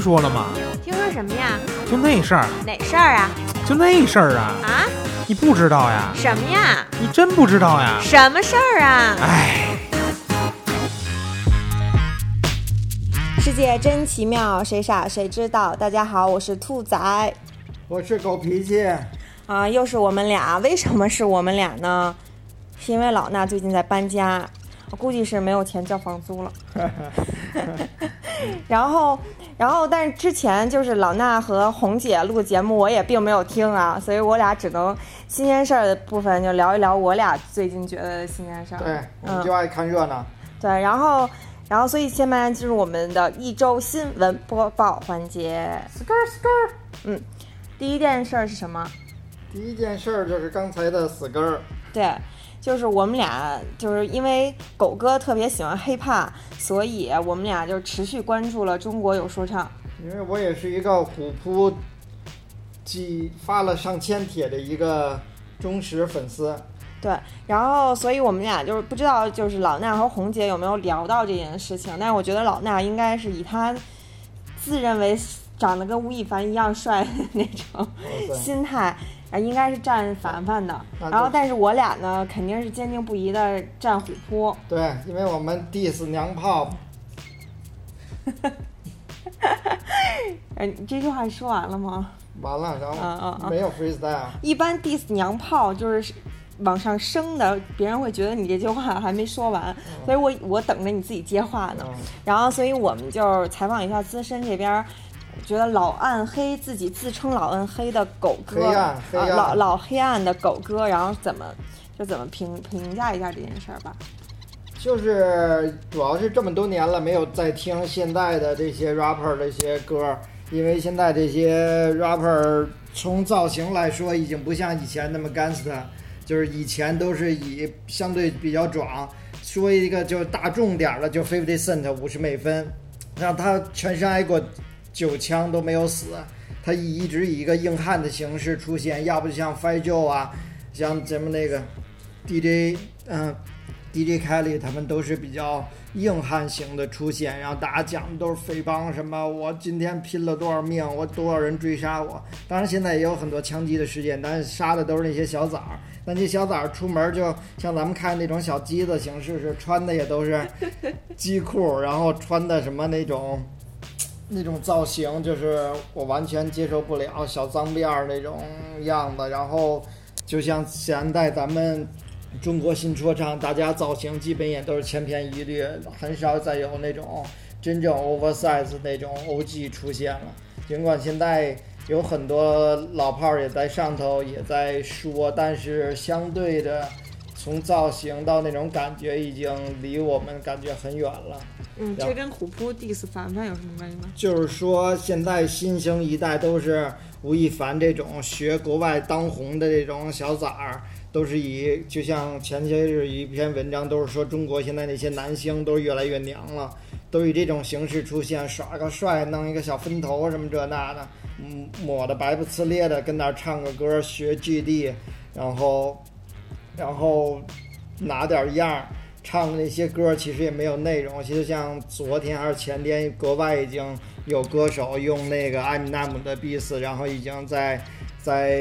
听说了吗？听说什么呀？就那事儿，哪事儿啊？就那事儿啊！啊？你不知道呀？什么呀？你真不知道呀？什么事儿啊？哎，世界真奇妙，谁傻谁知道。大家好，我是兔仔我是狗脾气，啊，又是我们俩。为什么是我们俩呢？是因为老衲最近在搬家，我估计是没有钱交房租了。然后，然后，但是之前就是老衲和红姐录节目，我也并没有听啊，所以我俩只能新鲜事儿的部分就聊一聊我俩最近觉得的新鲜事儿。对，我嗯们就爱看热闹。对，然后，然后，所以下面进入我们的一周新闻播报环节。skr skr。嗯第一件事儿是什么？第一件事儿就是刚才的死根儿，对，就是我们俩就是因为狗哥特别喜欢 hiphop，所以我们俩就持续关注了中国有说唱。因为我也是一个虎扑几发了上千帖的一个忠实粉丝。对，然后所以我们俩就是不知道就是老衲和红姐有没有聊到这件事情，但是我觉得老衲应该是以他自认为长得跟吴亦凡一样帅的那种心态，啊，应该是站凡凡的。然后，但是我俩呢，肯定是坚定不移的站虎扑。对，因为我们 diss 娘炮，哎，你这句话说完了吗？完了，然嗯嗯嗯后没有 freestyle。一般 diss 娘炮就是往上升的，别人会觉得你这句话还没说完，所以我我等着你自己接话呢。嗯然后，所以我们就采访一下资深这边儿，觉得老暗黑自己自称老暗黑的狗哥，黑暗黑啊，老老黑暗的狗哥，然后怎么就怎么评评价一下这件事儿吧。就是主要是这么多年了，没有再听现在的这些 rapper 这些歌，因为现在这些 rapper 从造型来说，已经不像以前那么 gangster，就是以前都是以相对比较壮。说一个就是大众点儿的，就 Fifty Cent 五十美分，让他全身挨过九枪都没有死，他以一直以一个硬汉的形式出现，要不就像 Fat Joe 啊，像咱们那个 DJ 嗯、DJ Kelly 他们都是比较硬汉型的出现，然后大家讲的都是匪帮什么，我今天拼了多少命，我多少人追杀我。当然现在也有很多枪击的事件，但是杀的都是那些小崽儿。那些小崽儿出门就像咱们看那种小鸡子形式是穿的也都是鸡裤，然后穿的什么那种那种造型，就是我完全接受不了小脏辫儿那种样子。然后就像现在咱们中国新说唱，大家造型基本也都是千篇一律，很少再有那种真正 oversize 那种 OG 出现了。尽管现在有很多老炮儿也在上头也在说，但是相对的，从造型到那种感觉，已经离我们感觉很远了。嗯，这跟虎扑 diss 凡凡有什么关系吗？就是说，现在新兴一代都是吴亦凡这种学国外当红的这种小崽儿，都是以就像前些日一篇文章都是说中国现在那些男星都是越来越娘了，都以这种形式出现，耍个帅，弄一个小分头什么这那的，嗯，抹的白不呲咧的，跟那儿唱个歌学 GD，然后，然后拿点样儿。唱的那些歌其实也没有内容，其实像昨天还是前天，国外已经有歌手用那个艾米纳姆的 beats，然后已经在在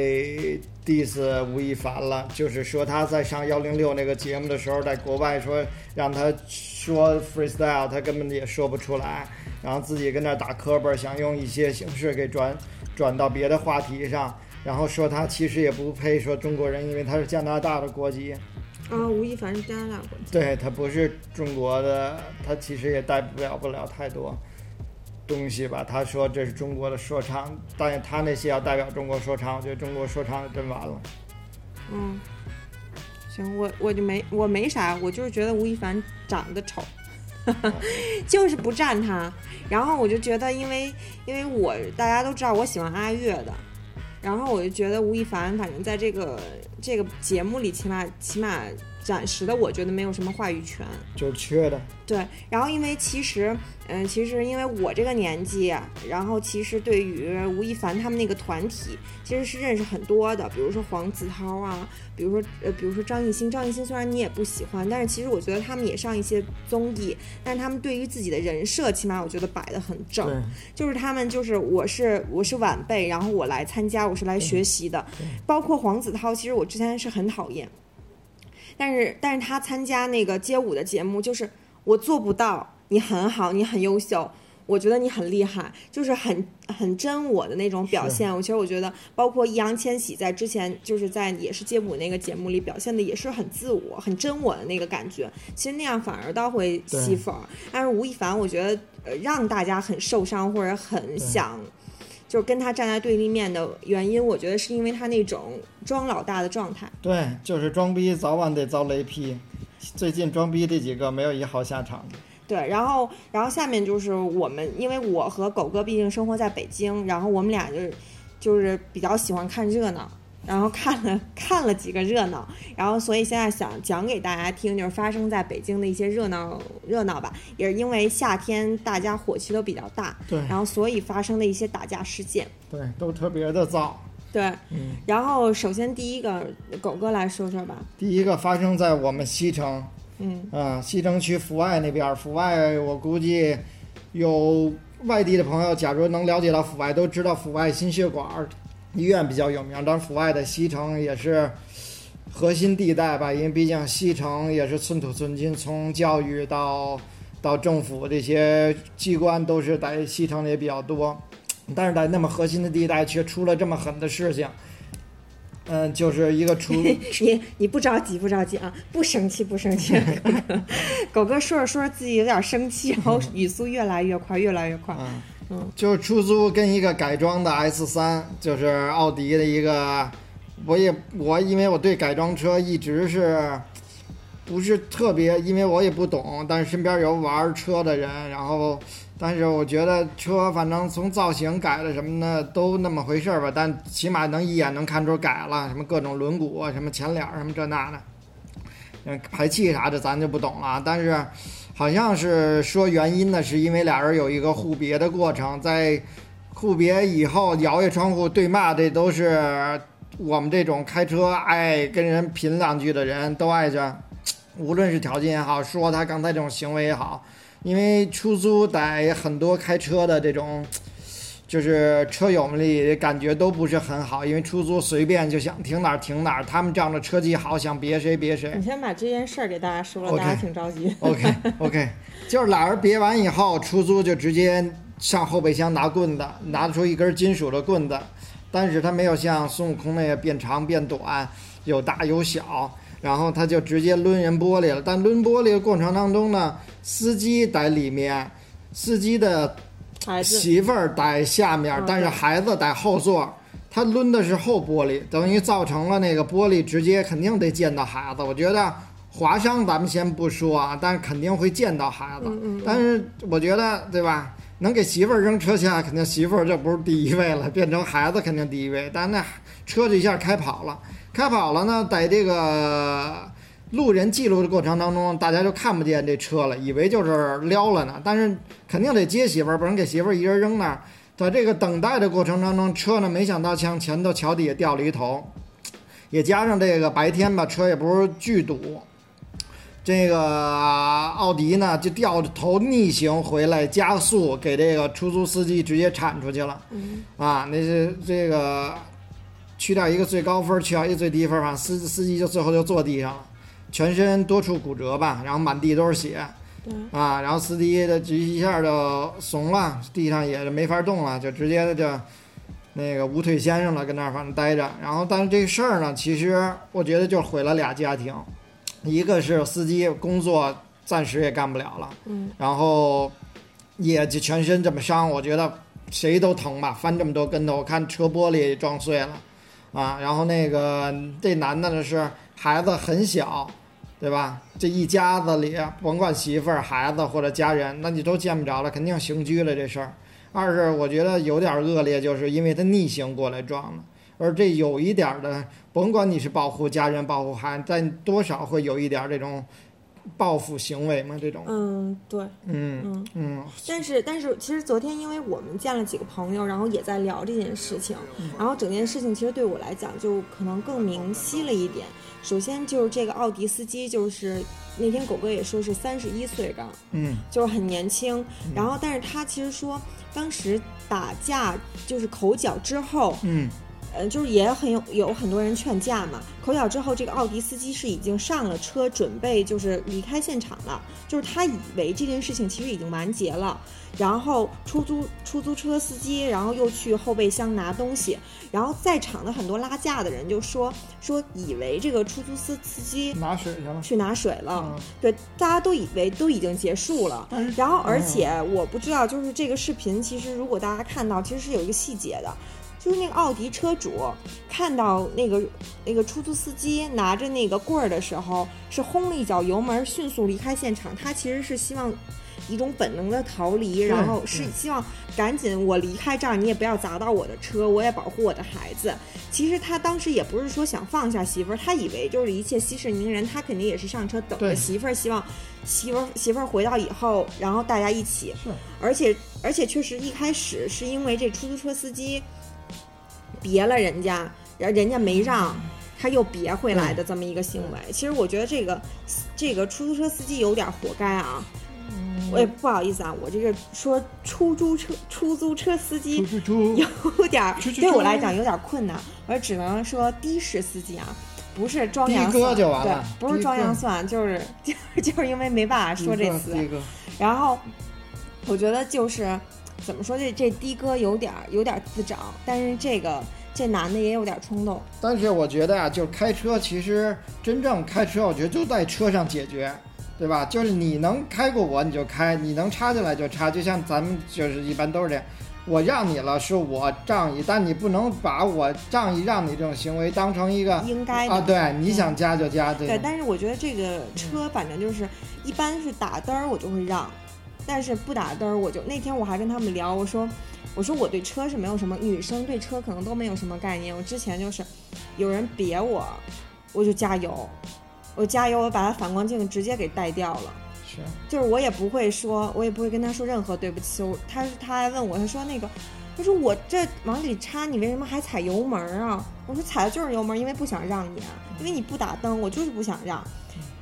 diss 吴亦凡了，就是说他在上幺零六那个节目的时候，在国外说让他说 freestyle，他根本也说不出来，然后自己跟那儿打磕巴，想用一些形式给转转到别的话题上，然后说他其实也不配说中国人，因为他是加拿大的国籍。啊，吴亦凡是加拿大国籍。对他不是中国的，他其实也代表不了太多东西吧。他说这是中国的说唱，但是他那些要代表中国说唱，我觉得中国说唱真完了。嗯，行，我我就没我没啥，我就是觉得吴亦凡长得丑，就是不站他。然后我就觉得，因为因为我大家都知道我喜欢阿月的，然后我就觉得吴亦凡反正在这个这个节目里，起码起码暂时的我觉得没有什么话语权。就是缺的。对，然后因为其实，嗯、其实因为我这个年纪，然后其实对于吴亦凡他们那个团体，其实是认识很多的，比如说黄子韬啊，比如说呃，比如说张艺兴。张艺兴虽然你也不喜欢，但是其实我觉得他们也上一些综艺，但是他们对于自己的人设，起码我觉得摆得很正。对，就是他们就是我是我是晚辈，然后我来参加，我是来学习的。包括黄子韬，其实我之前是很讨厌，但是但是他参加那个街舞的节目，就是我做不到，你很好，你很优秀。我觉得你很厉害，就是很很真我的那种表现。我其实我觉得，包括易烊千玺在之前就是在也是街舞那个节目里表现的也是很自我、很真我的那个感觉。其实那样反而倒会吸粉儿。但是吴亦凡，我觉得呃让大家很受伤或者很想。就是跟他站在对立面的原因，我觉得是因为他那种装老大的状态。对，就是装逼，早晚得遭雷劈。最近装逼这几个没有一好下场的。对，然后，然后下面就是我们，因为我和狗哥毕竟生活在北京，然后我们俩就是就是比较喜欢看热闹，然后看了看了几个热闹，然后所以现在想讲给大家听，就是发生在北京的一些热闹热闹吧，也是因为夏天大家火气都比较大，对然后所以发生的一些打架事件。对，都特别的燥。对，嗯，然后首先第一个，狗哥来说说吧。第一个发生在我们西城，嗯啊，西城区阜外那边儿，阜外我估计有外地的朋友，假如能了解到阜外，都知道阜外心血管儿医院比较有名。当然，阜外的西城也是核心地带吧，因为毕竟西城也是寸土寸金，从教育到到政府这些机关都是在西城里也比较多。但是在那么核心的地带，却出了这么狠的事情。嗯，就是一个出 你你不着急不着急啊，不生气不生气。狗哥，狗哥说着说着自己有点生气，然后语速越来越快，越来越快。嗯就是出租跟一个改装的 S 三，就是奥迪的一个，我也我因为我对改装车一直是不是特别，因为我也不懂，但是身边有玩车的人，然后但是我觉得车反正从造型改的什么的都那么回事儿吧，但起码能一眼能看出改了，什么各种轮毂啊，什么前脸儿什么这那的，排气啥的咱就不懂了，但是。好像是说原因呢，是因为俩人有一个互别的过程，在互别以后摇下窗户对骂，这都是我们这种开车爱跟人贫两句的人都爱着，无论是条件也好，说他刚才这种行为也好，因为出租在很多开车的这种。就是车友们里感觉都不是很好，因为出租随便就想停哪儿停哪儿，他们仗着车技好，想别谁别谁。你先把这件事儿给大家说了大家挺着急。OK OK，就是俩人别完以后，出租就直接上后备箱拿棍子，拿出一根金属的棍子，但是他没有像孙悟空那个变长变短，有大有小，然后他就直接抡人玻璃了。但抡玻璃的过程当中呢，司机在里面，司机的孩子，媳妇儿在下面嗯，但是孩子在后座。他抡的是后玻璃，等于造成了那个玻璃直接肯定得溅到孩子。我觉得划伤咱们先不说啊，但是肯定会溅到孩子。嗯嗯但是我觉得，对吧？能给媳妇儿扔车下，肯定媳妇儿这不是第一位了，变成孩子肯定第一位。但那车这一下开跑了，开跑了呢，在这个路人记录的过程当中，大家就看不见这车了，以为就是撩了呢。但是肯定得接媳妇儿，不能给媳妇儿一人扔那儿。在这个等待的过程当中，车呢没想到向前头桥底下掉了一头，也加上这个白天吧，车也不是巨堵。这个奥迪呢，就掉着头逆行回来，加速给这个出租司机直接铲出去了。嗯啊，那是这个去掉一个最高分，去掉一个最低分，反正司司机就最后就坐地上了，全身多处骨折吧，然后满地都是血。啊，然后司机的这一下就怂了，地上也是没法动了，就直接就那个无腿先生了，跟那儿反正待着。然后，但是这事儿呢，其实我觉得就毁了俩家庭，一个是司机工作暂时也干不了了，嗯，然后也就全身这么伤，我觉得谁都疼吧，翻这么多跟头，我看车玻璃也撞碎了，啊，然后那个这男的呢是孩子很小，对吧？这一家子里，甭管媳妇儿、孩子或者家人，那你都见不着了，肯定刑拘了这事儿。二是我觉得有点恶劣，就是因为他逆行过来撞的。而这有一点的，甭管你是保护家人、保护孩子，但多少会有一点这种报复行为吗，这种，嗯，对，嗯嗯。嗯，但是，但是，其实昨天因为我们见了几个朋友，然后也在聊这件事情，然后整件事情其实对我来讲就可能更明晰了一点。首先就是这个奥迪司机，就是那天狗哥也说是三十一岁刚，嗯，就是很年轻。然后，但是他其实说当时打架就是口角之后，嗯，呃，就是也很有有很多人劝架嘛。口角之后，这个奥迪司机是已经上了车，准备就是离开现场了。就是他以为这件事情其实已经完结了，然后出租出租车司机，然后又去后备箱拿东西，然后在场的很多拉架的人就说说以为这个出租司司机拿水去了，去拿水了，嗯对，大家都以为都已经结束了。然后，而且我不知道，就是这个视频，其实如果大家看到，其实是有一个细节的，就是那个奥迪车主看到那个那个出租司机拿着那个棍儿的时候，是轰了一脚油门，迅速离开现场。他其实是希望一种本能的逃离，然后是希望赶紧我离开这儿，你也不要砸到我的车，我也保护我的孩子。其实他当时也不是说想放下媳妇儿，他以为就是一切息事宁人，他肯定也是上车等着媳妇儿，希望媳妇儿媳妇儿回到以后，然后大家一起。是而且而且确实一开始是因为这出租车司机别了人家，然后人家没让。他又别回来的这么一个行为，其实我觉得这个这个出租车司机有点活该啊！我也不好意思啊，我这个说出租车出租车司机有点儿对我来讲有点困难，我只能说的士司机啊，不是装洋蒜，就完了对，不是装洋蒜，就是就是 就是因为没办法说这词，然后我觉得就是怎么说这这的哥有点儿有点儿自找，但是这个这男的也有点儿冲动，但是我觉得啊、就是开车，其实真正开车，我觉得就在车上解决，对吧？就是你能开过我，你就开；你能插进来就插。就像咱们就是一般都是这样，我让你了，是我仗义，但你不能把我仗义让你这种行为当成一个应该的。啊，对，你想加就加，对对，但是我觉得这个车反正就是，一般是打灯儿我就会让，但是不打灯儿我就那天我还跟他们聊，我说我说我对车是没有什么，女生对车可能都没有什么概念。我之前就是有人别我，我就加油，我加油，我把他反光镜直接给带掉了。是就是我也不会说，我也不会跟他说任何对不起。我他他还问我，他说那个，他说我这往里插，你为什么还踩油门啊？我说踩的就是油门，因为不想让你啊，因为你不打灯，我就是不想让。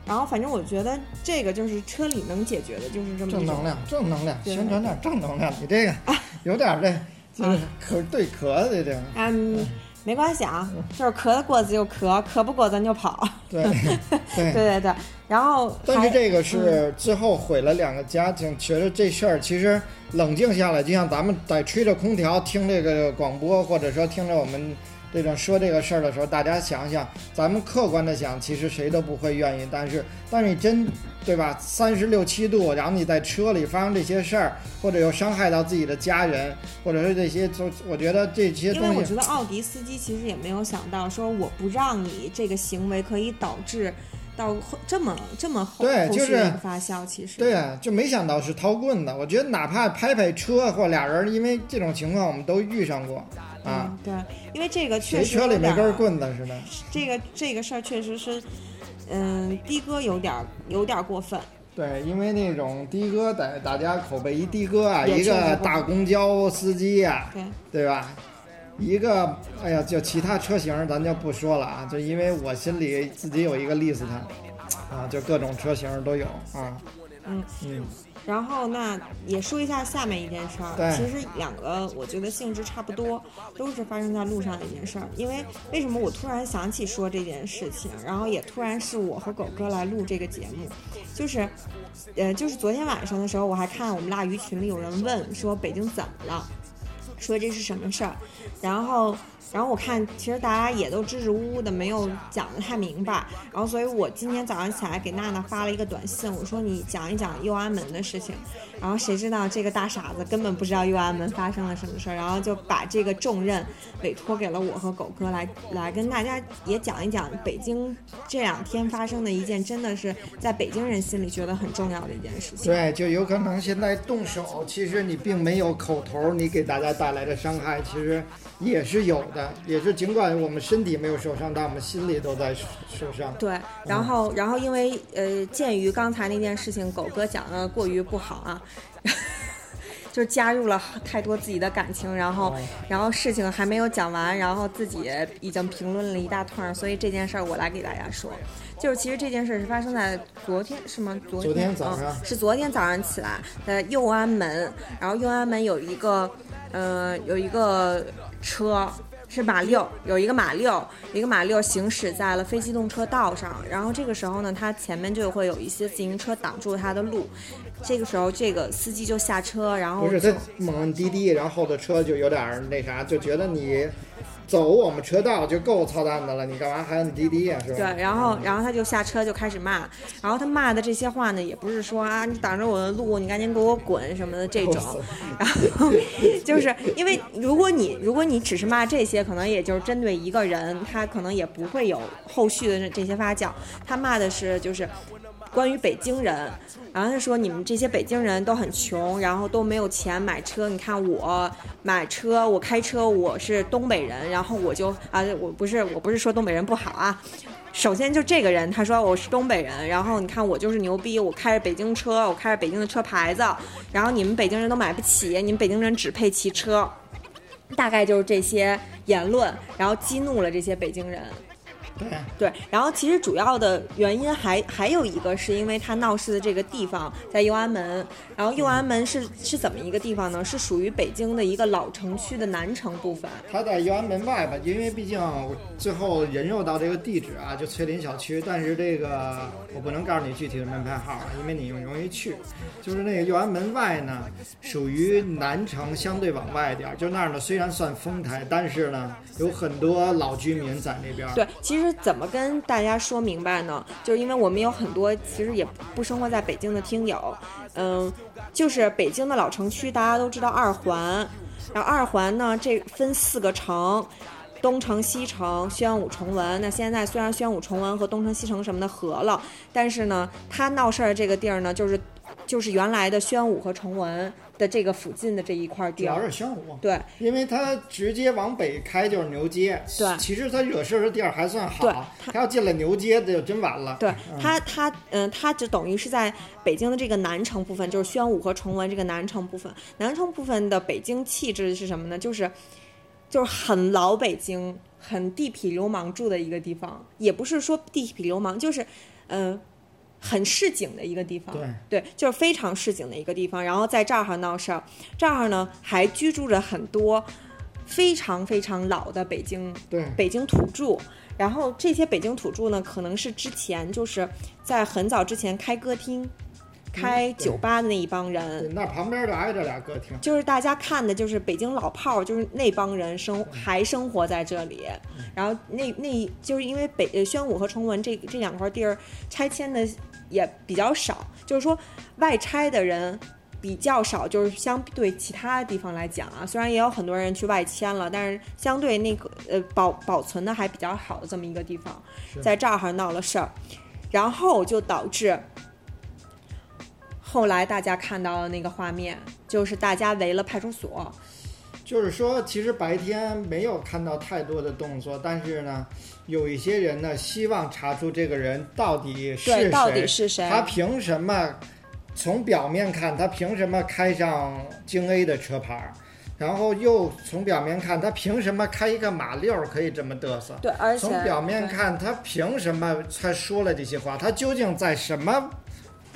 然后反正我觉得这个就是车里能解决的，就是这么。正能量，正能量，宣传点正能量。你这个啊 有点儿这，就是壳对壳的这个，嗯，没关系啊，就是咳得过咱就咳，咳不过咱就跑。对对对。对对，然后还但是这个是最后毁了两个家庭，觉得这事儿其实冷静下来，就像咱们在吹着空调听这个广播，或者说听着我们这种说这个事儿的时候，大家想想，咱们客观的想，其实谁都不会愿意。但是，但是你真对吧？三十六七度，然后你在车里发生这些事儿，或者又伤害到自己的家人，或者是这些，就我觉得这些因为我，觉得奥迪司机其实也没有想到，说我不让你这个行为可以导致到后这么这么后对就是发酵。其实对呀、就没想到是掏棍子。我觉得哪怕拍拍车或俩人，因为这种情况我们都遇上过啊。嗯，对，因为这个确谁实车里没根棍子似的？这个这个事儿确实是，嗯，的哥有点儿有点儿过分。对，因为那种的哥在大家口碑一的哥啊，一个大公交司机呀、对，对吧？一个，哎呀，就其他车型咱就不说了啊，就因为我心里自己有一个 list，啊，就各种车型都有啊。嗯嗯，然后那也说一下下面一件事儿，其实两个我觉得性质差不多，都是发生在路上的一件事儿。因为为什么我突然想起说这件事情，然后也突然是我和狗哥来录这个节目，就是，呃，就是昨天晚上的时候，我还看我们腊鱼群里有人问说北京怎么了，说这是什么事儿，然后。然后我看，其实大家也都支支吾吾的，没有讲得太明白。然后，所以我今天早上起来给娜娜发了一个短信，我说你讲一讲右安门的事情。然后谁知道这个大傻子根本不知道右安门发生了什么事儿，然后就把这个重任委托给了我和狗哥来来跟大家也讲一讲北京这两天发生的一件真的是在北京人心里觉得很重要的一件事情。对，就有可能现在动手，其实你并没有口头，你给大家带来的伤害其实也是有的。的，也是尽管我们身体没有受伤，但我们心里都在受伤。对，然后然后因为呃，鉴于刚才那件事情，狗哥讲的过于不好啊。就加入了太多自己的感情，然后，然后事情还没有讲完，然后自己已经评论了一大通，所以这件事儿我来给大家说，就是其实这件事是发生在昨天，是吗？昨昨天早上是昨天早上起来在右安门，然后右安门有一个，呃，有一个车。是马六，有一个马六，一个马六行驶在了非机动车道上，然后这个时候呢，它前面就会有一些自行车挡住它的路，这个时候这个司机就下车，然后不是他猛摁滴滴，然后后头车就有点那啥，就觉得你。走我们车道就够操蛋的了，你干嘛还摁滴滴呀？是吧？对，然后然后他就下车就开始骂，然后他骂的这些话呢，也不是说啊你挡着我的路，你赶紧给我滚什么的这种，然后就是因为如果你如果你只是骂这些，可能也就是针对一个人，他可能也不会有后续的这些发酵，他骂的是就是。关于北京人，然后他说你们这些北京人都很穷，然后都没有钱买车。你看我买车，我开车，我是东北人，然后我就啊，我不是我不是说东北人不好啊。首先就这个人，他说我是东北人，然后你看我就是牛逼，我开着北京车，我开着北京的车牌子，然后你们北京人都买不起，你们北京人只配骑车，大概就是这些言论，然后激怒了这些北京人。对对，然后其实主要的原因还还有一个，是因为他闹事的这个地方在右安门，然后右安门是是怎么一个地方呢？是属于北京的一个老城区的南城部分。它在右安门外吧，因为毕竟最后人肉到这个地址啊，就翠林小区，但是这个我不能告诉你具体的门牌号，因为你容易去。就是那个右安门外呢，属于南城，相对往外点儿，就那儿呢虽然算丰台，但是呢有很多老居民在那边。对，其实。怎么跟大家说明白呢？就是因为我们有很多其实也不生活在北京的听友，嗯，就是北京的老城区，大家都知道二环，然后二环呢这分四个城，东城、西城、宣武、崇文。那现在虽然宣武、崇文和东城、西城什么的合了，但是呢，他闹事儿这个地儿呢，就是就是原来的宣武和崇文。的这个附近的这一块地，主要是宣武，对，因为它直接往北开就是牛街，对，其实它惹事儿的地儿还算好，它要进了牛街那就真完了。对，它它嗯，它就等于是在北京的这个南城部分，就是宣武和崇文这个南城部分，南城部分的北京气质是什么呢？就是就是很老北京，很地痞流氓住的一个地方，也不是说地痞流氓，就是嗯。很市井的一个地方，对，就是非常市井的一个地方。然后在这儿闹事儿，这儿呢还居住着很多非常非常老的北京，对，北京土著。然后这些北京土著呢，可能是之前就是在很早之前开歌厅、开酒吧的那一帮人。那旁边就挨着俩歌厅，就是大家看的就是北京老炮儿，就是那帮人生还生活在这里。然后那那就是因为北宣武和崇文这这两块地儿拆迁的。也比较少，就是说外拆的人比较少，就是相对其他地方来讲啊，虽然也有很多人去外迁了，但是相对那个呃保保存的还比较好的这么一个地方，在这儿还闹了事儿，然后就导致后来大家看到的那个画面，就是大家围了派出所。就是说，其实白天没有看到太多的动作，但是呢，有一些人呢希望查出这个人到底是谁，到底是谁？他凭什么？从表面看，他凭什么开上京 A 的车牌？然后又从表面看，他凭什么开一个马六可以这么嘚瑟？对，而且从表面看，他凭什么才说了这些话？他究竟在什么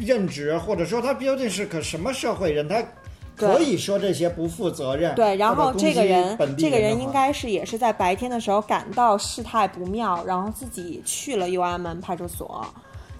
任职？或者说他究竟是个什么社会人？他？可以说这些不负责任。对，然后这个人，这个人应该是也是在白天的时候感到事态不妙，然后自己去了右安门派出所，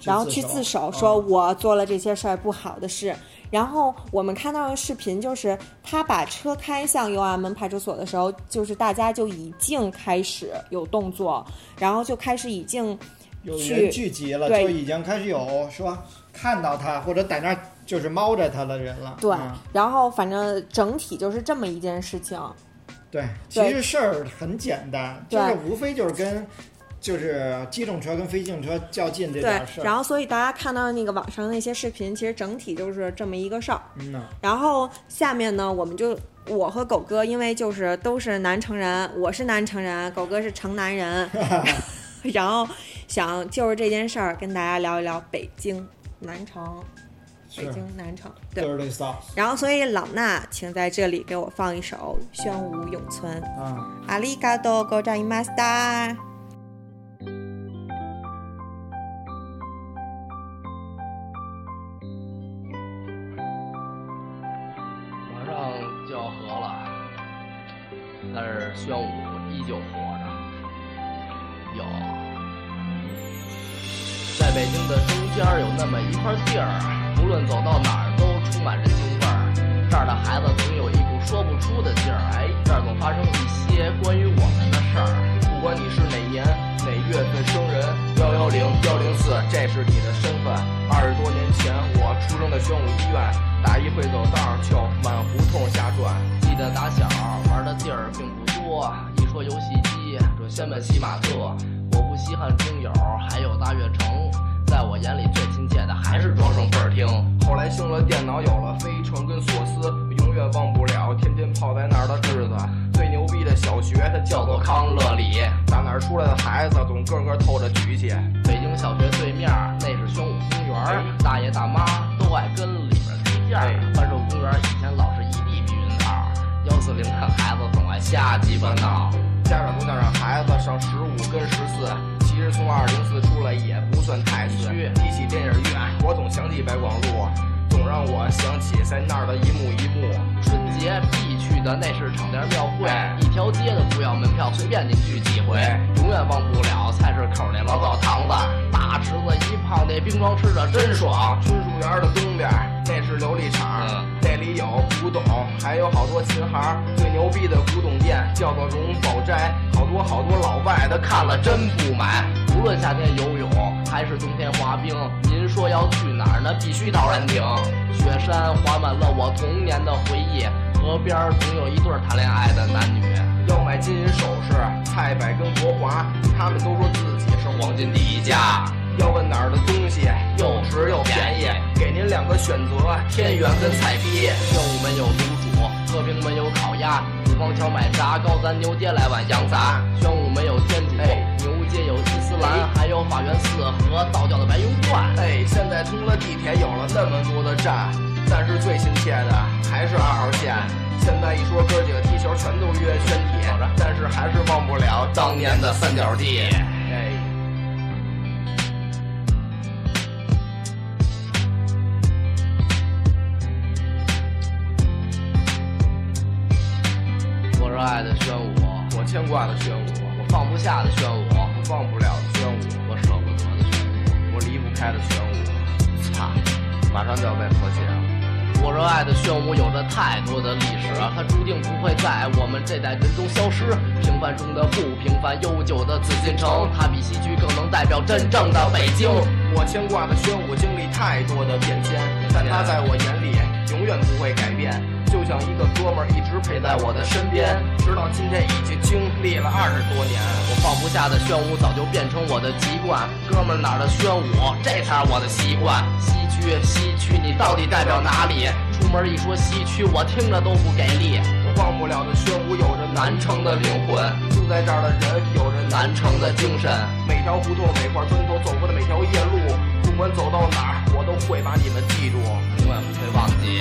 然后去自首，说我做了这些事儿不好的事。然后我们看到的视频就是他把车开向右安门派出所的时候，就是大家就已经开始有动作，然后就开始已经有人聚集了，就已经开始有说看到他或者在那儿。就是猫着他的人了，对，然后反正整体就是这么一件事情。对，其实事儿很简单，就是无非就是跟就是机动车跟非机动车较劲这对点事，儿。然后所以大家看到那个网上那些视频，其实整体就是这么一个事儿。嗯呐，然后下面呢，我们就我和狗哥，因为就是都是南城人，我是南城人，狗哥是城南人，然后想就是这件事儿跟大家聊一聊北京南城，北是京南城对。 Dirty South 然后所以老衲请在这里给我放一首《宣武咏春》，啊，阿里嘎多ございました。马上就要和了，但是宣武依旧活着。有，在北京的中 间有那么一块地儿，无论走到哪儿都充满人情味儿。这儿的孩子总有一股说不出的劲儿，哎，这儿总发生一些关于我们的事儿。不管你是哪年哪月份生人，幺幺零幺零四，这是你的身份。二十多年前，我出生在宣武医院，打一会走道就满胡同瞎转。记得打小玩的地儿并不多，一说游戏机准先奔西马特。我不稀罕听友，还有大悦城。在我眼里最亲切的还是装声倍儿听。后来兴了电脑，有了飞船跟索斯，永远忘不了天天泡在那儿的日子。最牛逼的小学，它叫做康乐里。打哪儿出来的孩子，总个个透着局气。北京小学对面那是宣武公园，大爷大妈都爱跟里边推荐。万寿公园以前老是一地避孕套，幺四零的孩子总爱瞎鸡巴闹。家长都想让孩子上十五跟十四，其实从二零四出来也不算太虚。提起电影院，我总想起白广路，总让我想起在那儿的一幕一幕。春节必去的那是场店庙会，一条街的不要门票，随便您去几回，永远忘不了菜市口那老澡堂子，大池子一泡，那冰霜吃的真爽。春树园的东边那是琉璃厂，那里有古董，还有好多琴行。最牛逼的古董店叫做荣宝斋，好多好多老外他看了真不买。无论夏天游泳还是冬天滑冰，您说要去哪儿呢？必须到山顶。雪山划满了我童年的回忆，河边儿总有一对儿谈恋爱的男女。要买金银首饰，蔡百跟国华，他们都说自己是黄金第一家。要问哪儿的东西又值又便宜，给您两个选择：天元跟菜逼。宣武没有卤煮，和平门有烤鸭，五方桥买炸糕，咱牛爹来碗羊杂。宣武没有天主，牛街有伊斯兰，还有法源寺和道教的白云观。哎，现在通了地铁，有了那么多的站，但是最亲切的还是二号线。现在一说哥几个踢球，全都约全体，但是还是忘不了当年的三角地。热爱的宣武，我牵挂的宣武，我放不下的宣武，我忘不了的宣武，我舍不得的宣武，我离不开的宣武。操，马上就要被和谐了。我热爱的宣武有着太多的历史，它注定不会在我们这代人中消失。平凡中的不平凡，悠久的紫禁城，它比西区更能代表真正的北京。我牵挂的宣武经历太多的变迁，但它在我眼里永远不会改变。就像一个哥们儿一直陪在我的身边，直到今天已经经历了二十多年。我放不下的宣武早就变成我的籍贯，哥们儿哪儿的宣武，这才是我的习惯。西区，西区，你到底代表哪里？出门一说西区，我听着都不给力。我忘不了的宣武有着南城的灵魂，住在这儿的人有着南城的精神。每条胡同，每块砖头，走过的每条夜路，不管走到哪儿，我都会把你们记住，永远不会忘记。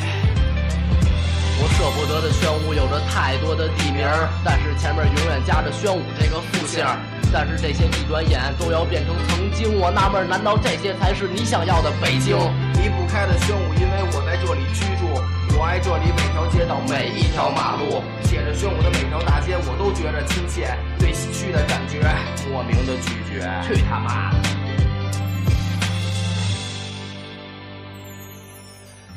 我舍不得的宣武有着太多的地名儿，但是前面永远夹着宣武这个复姓儿。但是这些一转眼都要变成曾经，我纳闷儿，难道这些才是你想要的北京？离不开的宣武，因为我在这里居住，我爱这里每条街道每一条马路，写着宣武的每条大街，我都觉着亲切。对西区的感觉，莫名的拒绝。去他妈的！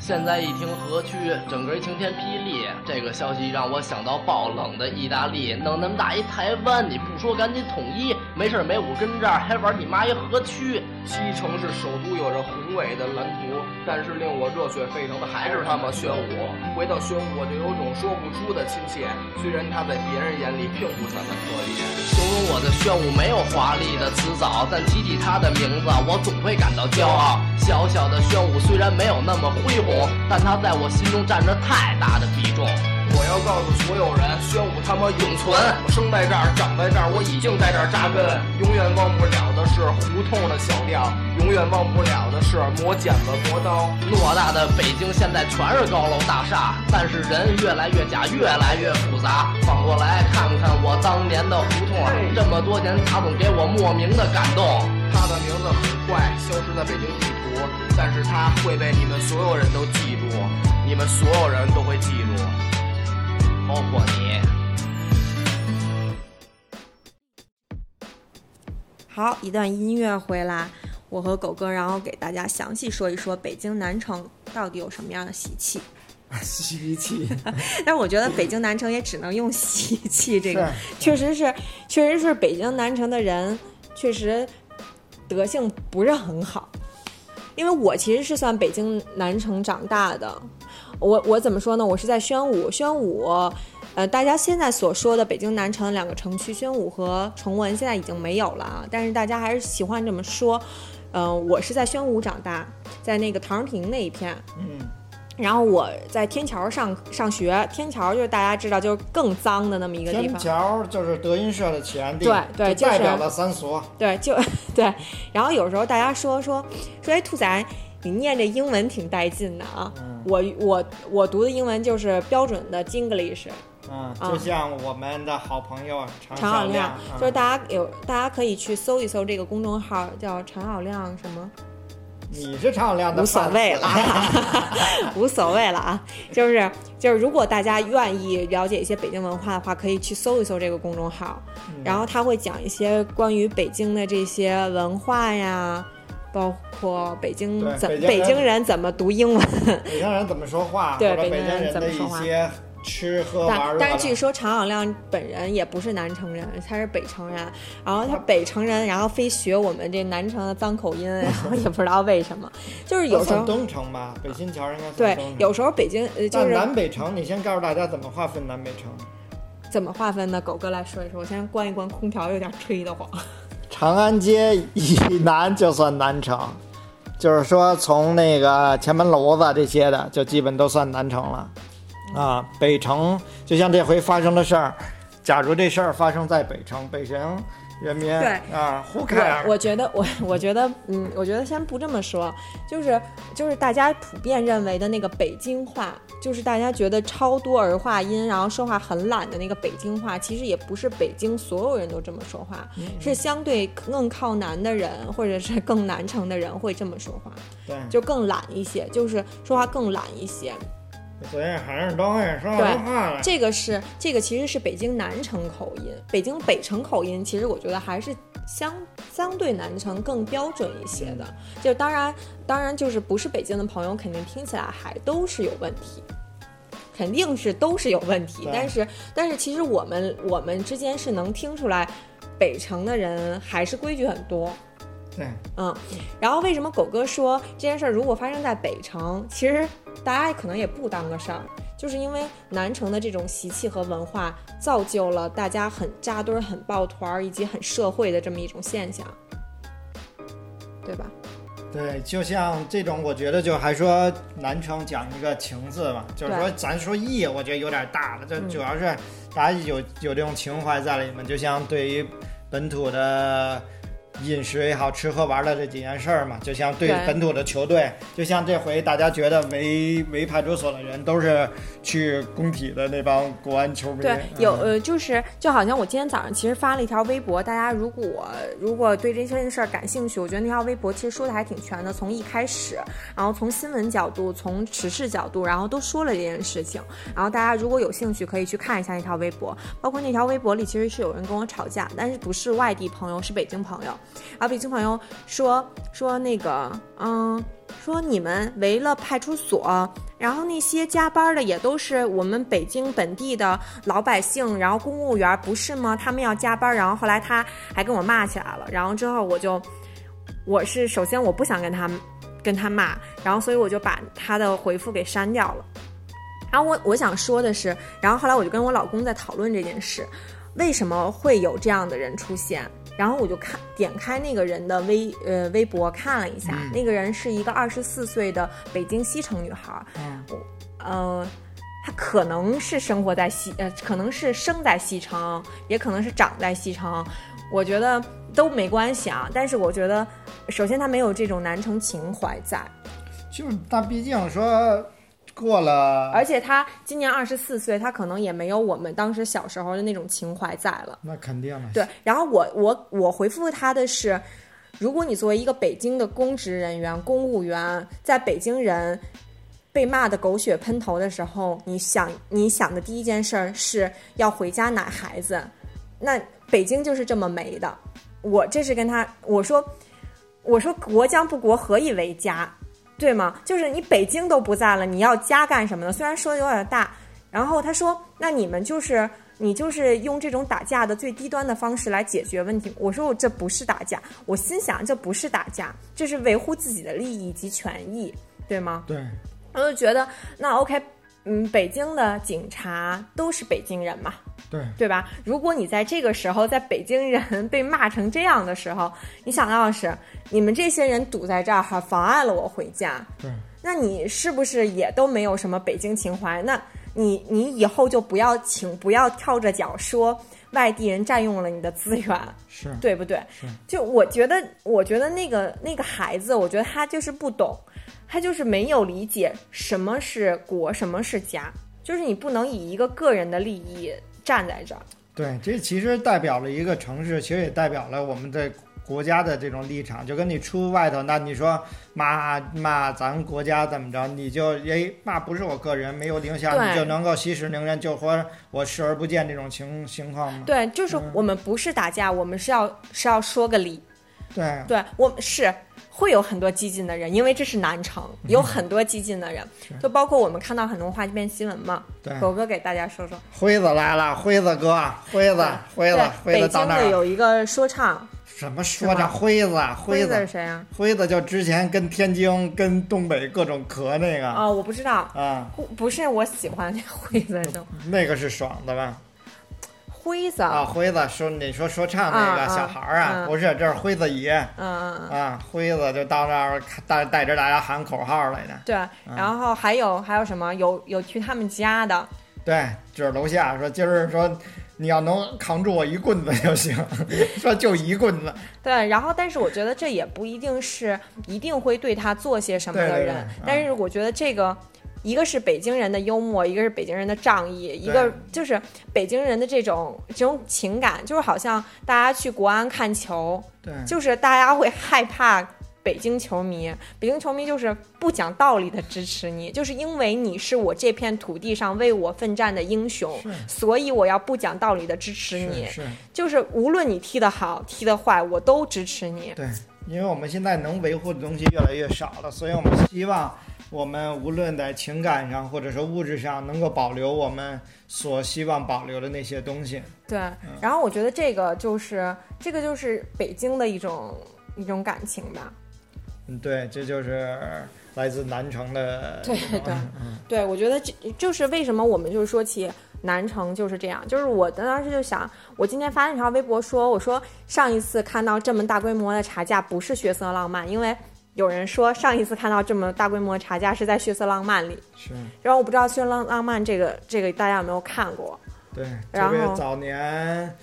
现在一听河区，整个一晴天霹雳。这个消息让我想到爆冷的意大利，弄那么大一台湾，你不说赶紧统一。没事没我跟这儿还玩你妈一河区。西城是首都有着宏伟的蓝图，但是令我热血沸腾的还是他妈炫舞。回到炫舞，我就有种说不出的亲切。虽然他在别人眼里并不算的可怜。形容我的炫舞没有华丽的辞藻，但提起他的名字，我总会感到骄傲。小小的炫舞虽然没有那么恢宏，但他在我心中占着太大的比重。我要告诉所有人，宣武他妈永存！我生在这儿，长在这儿，我已经在这儿扎根。永远忘不了的是胡同的小调，永远忘不了的是磨剪子、磨刀。偌大的北京现在全是高楼大厦，但是人越来越假，越来越复杂。反过来看看我当年的胡同，这么多年，他总给我莫名的感动。他的名字很快消失在北京地图，但是他会被你们所有人都记住，你们所有人都会记住。包括你。好，一段音乐回来，我和狗哥，然后给大家详细说一说北京南城到底有什么样的习气。习气，但是我觉得北京南城也只能用习气这个，确实是，确实是北京南城的人确实德性不是很好。因为我其实是算北京南城长大的，我我怎么说呢？我是在宣武，宣武，呃，大家现在所说的北京南城两个城区，宣武和崇文现在已经没有了啊，但是大家还是喜欢这么说。嗯、我是在宣武长大，在那个唐人亭那一片，嗯，然后我在天桥上上学，天桥就是大家知道就是更脏的那么一个地天方，桥就是德云社的起源地，对对就代表了三俗。对，就 对。然后有时候大家说说说，哎，兔仔，你念这英文挺带劲的啊。嗯我我我读的英文就是标准的 Jinglish，嗯，啊就像我们的好朋友常常小亮亮，，就是嗯大家有大家可以去搜一搜这个公众号，叫常小亮什么。你是常小亮的无所谓了，无所谓了啊！就是就是，如果大家愿意了解一些北京文化的话，可以去搜一搜这个公众号，嗯然后他会讲一些关于北京的这些文化呀，包括北京怎对北京人北京人怎么读英文。北京人怎么说话，对北京人怎么说话一些吃喝玩乐但但是据。说常小亮本人也不是南城人，他是北城人。然后他北城人，然后非学我们这南城的脏口音，然后也不知道为什么，就是有时候东城吧，北新桥应该算对有时候北京呃就但是南北城，你先告诉大家怎么划分南北城。怎么划分呢？狗哥来说一说，我先关一关空调，有点吹得慌。长安街以南就算南城，就是说从那个前门楼子这些的，就基本都算南城了。啊，北城就像这回发生的事儿，假如这事儿发生在北城，北城人民对。啊，胡凯我觉得我我觉得嗯，我觉得先不这么说，就是就是大家普遍认为的那个北京话，就是大家觉得超多儿化音，然后说话很懒的那个北京话，其实也不是北京所有人都这么说话，是相对更靠南的人或者是更南城的人会这么说话，对，就更懒一些，就是说话更懒一些。所以还是东西说话了。这个是这个其实是北京南城口音，北京北城口音，其实我觉得还是相相对南城更标准一些的。就当然当然就是不是北京的朋友，肯定听起来还都是有问题。肯定是都是有问题，但是但是其实我们我们之间是能听出来，北城的人还是规矩很多，对，嗯，然后为什么狗哥说这件事儿如果发生在北城，其实大家可能也不当个事儿，就是因为南城的这种习气和文化，造就了大家很扎堆儿、很抱团儿以及很社会的这么一种现象，对吧？对，就像这种，我觉得就还说南城讲一个情字嘛，就是说咱说义，我觉得有点大了，这嗯。主要是大家有有这种情怀在里面，就像对于本土的饮食也好，吃喝玩乐这几件事儿嘛，就像对对本土的球队，就像这回大家觉得围围派出所的人都是去工体的那帮国安球迷，对，有嗯呃，就是就好像我今天早上其实发了一条微博，大家如果如果对这件事儿感兴趣，我觉得那条微博其实说的还挺全的，从一开始，然后从新闻角度，从时事角度，然后都说了这件事情。然后大家如果有兴趣，可以去看一下那条微博，包括那条微博里其实是有人跟我吵架，但是不是外地朋友，是北京朋友。然后北京朋友说说那个，嗯，说你们围了派出所，然后那些加班的也都是我们北京本地的老百姓，然后公务员不是吗？他们要加班，然后后来他还跟我骂起来了，然后之后我就，我是首先我不想跟他跟他骂，然后所以我就把他的回复给删掉了。然后我我想说的是，然后后来我就跟我老公在讨论这件事，为什么会有这样的人出现？然后我就看点开那个人的微呃微博看了一下，嗯。那个人是一个二十四岁的北京西城女孩儿，嗯。呃，她可能是生活在西呃，可能是生在西城，也可能是长在西城，我觉得都没关系啊。但是我觉得，首先她没有这种南城情怀在，就是她毕竟说过了，而且他今年二十四岁，他可能也没有我们当时小时候的那种情怀在了。那肯定了。对，然后我我我回复他的是，如果你作为一个北京的公职人员、公务员，在北京人被骂的狗血喷头的时候，你想你想的第一件事儿是要回家奶孩子，那北京就是这么没的。我这是跟他我说，我说国将不国，何以为家？对吗？就是你北京都不在了，你要家干什么呢？虽然说的有点大，然后他说：“那你们就是你就是用这种打架的最低端的方式来解决问题。”我说：“我这不是打架。”我心想，这不是打架，这是维护自己的利益及权益，对吗？对，我就觉得那 OK，嗯，北京的警察都是北京人嘛，对，对吧？如果你在这个时候，在北京人被骂成这样的时候，你想到的是你们这些人堵在这儿，还妨碍了我回家。对，那你是不是也都没有什么北京情怀？那你你以后就不要请不要跳着脚说外地人占用了你的资源，是，对不对是？就我觉得，我觉得那个那个孩子，我觉得他就是不懂，他就是没有理解什么是国，什么是家，就是你不能以一个个人的利益站在这儿。对，这其实代表了一个城市，其实也代表了我们的国家的这种立场。就跟你出外头，那你说骂骂咱国家怎么着，你就哎骂不是我个人，没有影响，你就能够息事宁人，就说我视而不见这种情情况吗？对，就是我们不是打架，我们是要是要说个理。对，对我们是会有很多激进的人，因为这是南城，有很多激进的人，就包括我们看到很多话剧变新闻嘛。对。狗哥给大家说说。辉子来了，辉子哥，辉子，辉子，辉子到那儿了。京的有一个说唱，什么说是吗着辉子，辉辉子。是，谁啊？辉子就之前跟天津、跟东北各种咳那个。哦，我不知道，啊，不不是我喜欢那辉子的那个是爽的吧？辉子，啊，辉子说你说说唱那个小孩儿啊，嗯。不是，这是辉子爷嗯嗯嗯，啊，辉子就到那儿带带着大家喊口号来的，对，然后还有还有什么？有有去他们家的，对，就是楼下说今儿说你要能扛住我一棍子就行，说就一棍子，对，然后但是我觉得这也不一定是一定会对他做些什么的人，对对对嗯。但是我觉得这个。一个是北京人的幽默，一个是北京人的仗义，一个就是北京人的这种这种情感，就是好像大家去国安看球，对，就是大家会害怕北京球迷，北京球迷就是不讲道理的支持你，就是因为你是我这片土地上为我奋战的英雄，所以我要不讲道理的支持你。是是，就是无论你踢得好踢得坏，我都支持你。对，因为我们现在能维护的东西越来越少了，所以我们希望我们无论在情感上或者说物质上，能够保留我们所希望保留的那些东西。对，然后我觉得这个就是这个就是北京的一种一种感情吧。嗯，对，这就是来自南城的对对嗯对，我觉得这就是为什么我们就是说起南城就是这样，就是我当时就想，我今天发了一条微博说，我说上一次看到这么大规模的查价不是血色浪漫，因为有人说上一次看到这么大规模的查价是在血色浪漫里，是然后我不知道血色浪浪漫这个这个大家有没有看过？对，然后早年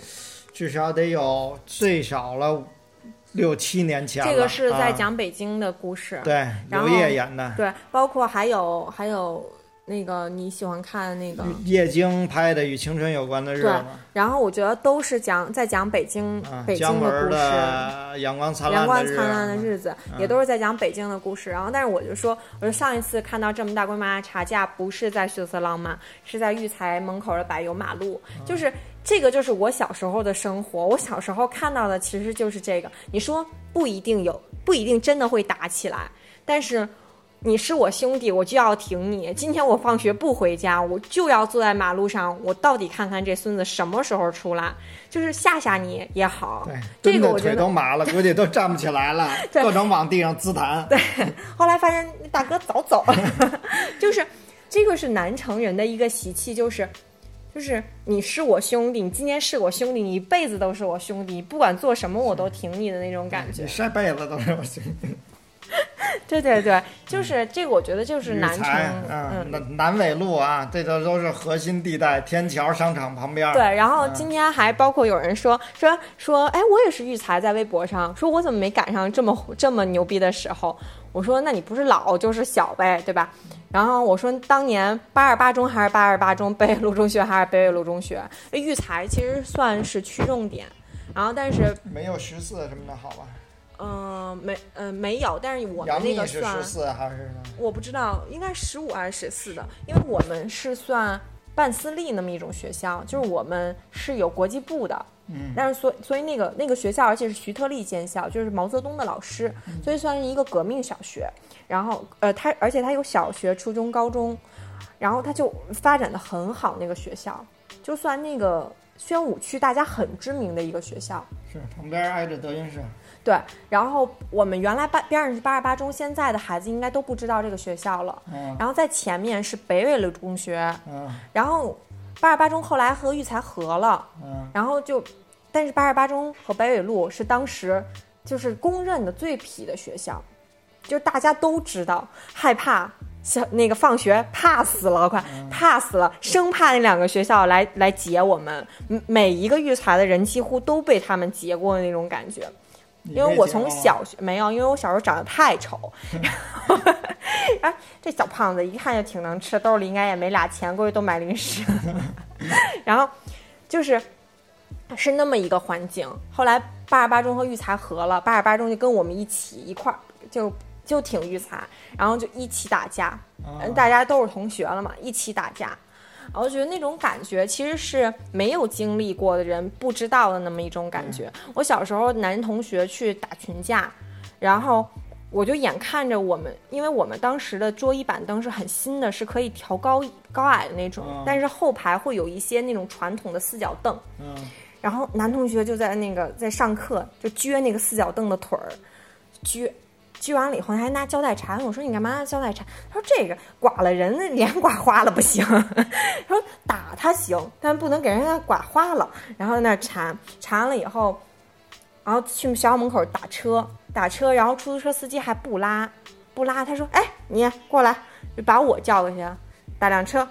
至少得有最少了六七年前了。这个是在啊讲北京的故事，对刘烨演的，对，包括还有还有那个你喜欢看那个。叶京拍的与青春有关的日对子，然后我觉得都是讲在讲北京、啊，北京的故事，阳光灿烂阳光灿烂的日子，嗯也都是在讲北京的故事。然后，但是我就说，我说上一次看到这么大规模的查价，不是在血色浪漫，是在育才门口的柏油马路。嗯就是这个就是我小时候的生活。我小时候看到的其实就是这个。你说不一定有，不一定真的会打起来，但是你是我兄弟，我就要挺你。今天我放学不回家，我就要坐在马路上，我到底看看这孙子什么时候出来，就是吓吓你也好。对，蹲的腿这个我觉得都麻了，估计都站不起来了，对各种往地上滋弹。对，后来发现大哥早走了，就是这个是南城人的一个习气，就是就是你是我兄弟，你今天是我兄弟，你一辈子都是我兄弟，不管做什么我都挺你的那种感觉你。晒被子都是我兄弟。对对对，就是这个，我觉得就是南城，嗯，嗯。南南纬路啊，这都都是核心地带，天桥商场旁边。对，然后嗯今天还包括有人说说说，哎，我也是育才，在微博上说，我怎么没赶上这么这么牛逼的时候？我说，那你不是老就是小呗，对吧？然后我说，当年八二八中还是八二八中，北纬路中学还是北纬路中学，育才其实算是区重点，然后但是没有十四什么的好吧？嗯、没嗯、没有，但是我们那个算幂是十四还是？我不知道，应该十五还是十四的，因为我们是算半私立那么一种学校，就是我们是有国际部的，嗯，但是所所以那个那个学校，而且是徐特立建校，就是毛泽东的老师，所以算是一个革命小学。然后呃，他而且他有小学、初中、高中，然后他就发展的很好。那个学校就算那个宣武区大家很知名的一个学校。是旁边挨着德云社。对，然后我们原来八边上是八十八中，现在的孩子应该都不知道这个学校了。嗯然后在前面是北纬路中学，嗯然后八十八中后来和育才合了，嗯，然后就，但是八十八中和北纬路是当时就是公认的最痞的学校，就大家都知道，害怕小那个放学怕死了，快怕死了，生怕那两个学校来来劫我们，嗯每一个育才的人几乎都被他们劫过的那种感觉。你因为我从小学没有，因为我小时候长得太丑，然后哎，这小胖子一看就挺能吃，兜里应该也没俩钱，估计都买零食。然后就是是那么一个环境。后来八十八中和育才合了，八十八中就跟我们一起一块儿就就挺育才，然后就一起打架，啊嗯，大家都是同学了嘛，一起打架。我觉得那种感觉其实是没有经历过的人不知道的那么一种感觉。我小时候男同学去打群架，然后我就眼看着我们，因为我们当时的桌椅板凳是很新的，是可以调高高矮的那种，嗯但是后排会有一些那种传统的四脚凳，嗯，然后男同学就在那个在上课就撅那个四脚凳的腿儿，撅。撅完了以后，还拿胶带缠。我说：“你干嘛胶带缠？”他说：“这个刮了人，脸刮花了不行。”他说：“打他行，但不能给人家刮花了。”然后在那缠，缠完了以后，然后去学校门口打车，打车，然后出租车司机还不拉，不拉。他说：“哎，你过来，把我叫过去，打辆车。”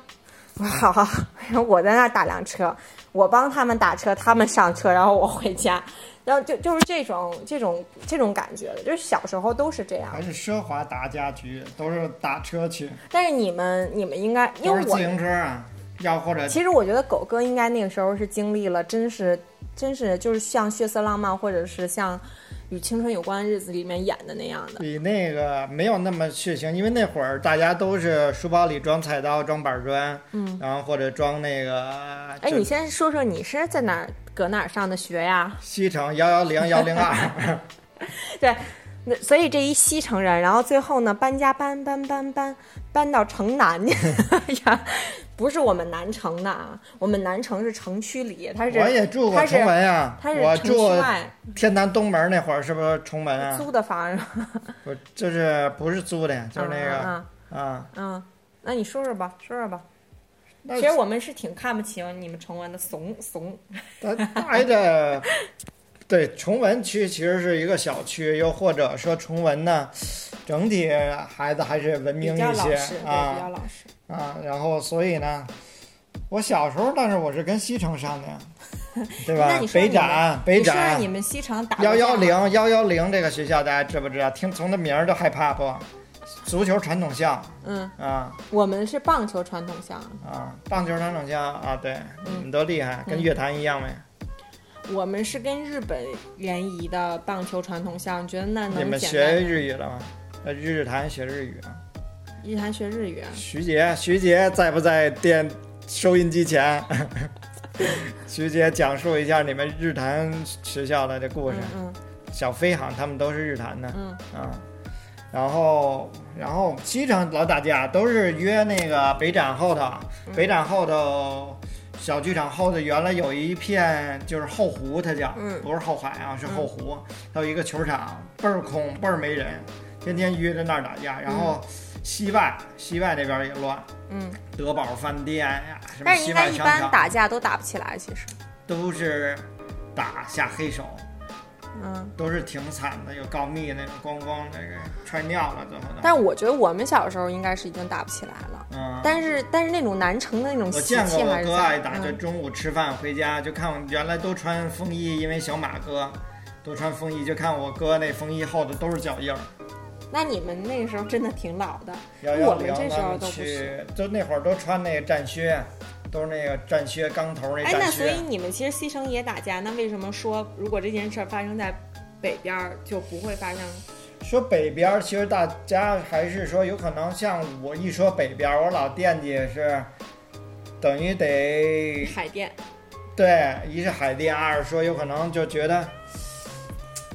我说：“好好。”然后我在那打辆车，我帮他们打车，他们上车，然后我回家。然后就就是这种这种这种感觉的，就是小时候都是这样还。是奢华大家居，都是打车去，但是你们你们应该，因为我都是自行车啊，要或者其实我觉得狗哥应该那个时候是经历了，真是真是就是像《血色浪漫》或者是像《与青春有关的日子》里面演的那样的。比那个没有那么血腥，因为那会儿大家都是书包里装菜刀、装板砖，嗯，然后或者装那个。哎，你先说说你是在哪儿搁哪儿上的学呀？西城幺幺零幺零二，对，那所以这一西城人，然后最后呢搬家搬搬搬搬搬到城南去，哎呀，不是我们南城的啊，我们南城是城区里，它是我也住过崇文呀，它是城我住区外天坛东门那会儿是不是崇文啊？租的房子，不，就是不是租的，就是那个啊啊。嗯嗯，那你说说吧，说说吧。其实我们是挺看不起你们崇文的，怂怂。它挨着，对，崇文区其实是一个小区，又或者说崇文呢，整体孩子还是文明一些老实，对，比较啊老实。啊，然后所以呢，我小时候，但是我是跟西城上的呀，对吧北展，北展你们西城打幺幺零幺幺零这个学校，大家知不知道？听从这名儿就害怕不？足球传统校嗯，啊我们是棒球传统校，啊，棒球传统校啊，对，嗯你们都厉害，跟乐坛一样呗。我们是跟日本联谊的棒球传统校。你觉得那你们学？日语了吗？呃，日日坛学日语啊。日坛学日语啊？徐杰，徐杰在不在电收音机前？徐杰讲述一下你们日坛学校的这故事。嗯小飞好像他们都是日坛的，嗯。啊，然后然后经常老打架，都是约那个北展后头，嗯。北展后头小剧场后头原来有一片就是后湖，它叫，嗯。不是后海啊，是后湖，还有一个球场，倍儿空，倍儿没人，天天约着那儿打架，然后西外西外那边也乱，嗯，德宝饭店呀，什么但是西应该一般打架都打不起来，其实，都是打下黑手。嗯。都是挺惨的，有告密那种，咣咣那个踹尿了，最后的。但是我觉得我们小时候应该是已经打不起来了，嗯，但是但是那种南城的那种我习见过我哥爱打，就嗯中午吃饭回家就看我原来都穿风衣，因为小马哥都穿风衣，就看我哥那风衣后头都是脚印儿。那你们那时候真的挺老的，我们零这时候都不去是，就那会儿都穿那个战靴，都是那个战靴钢头那哎，战那所以。你们其实西城也打架，那为什么说如果这件事儿发生在北边儿就不会发生？说北边儿，其实大家还是说有可能像我一说北边儿，我老惦记是等于得海淀，对，一是海淀，二是说有可能就觉得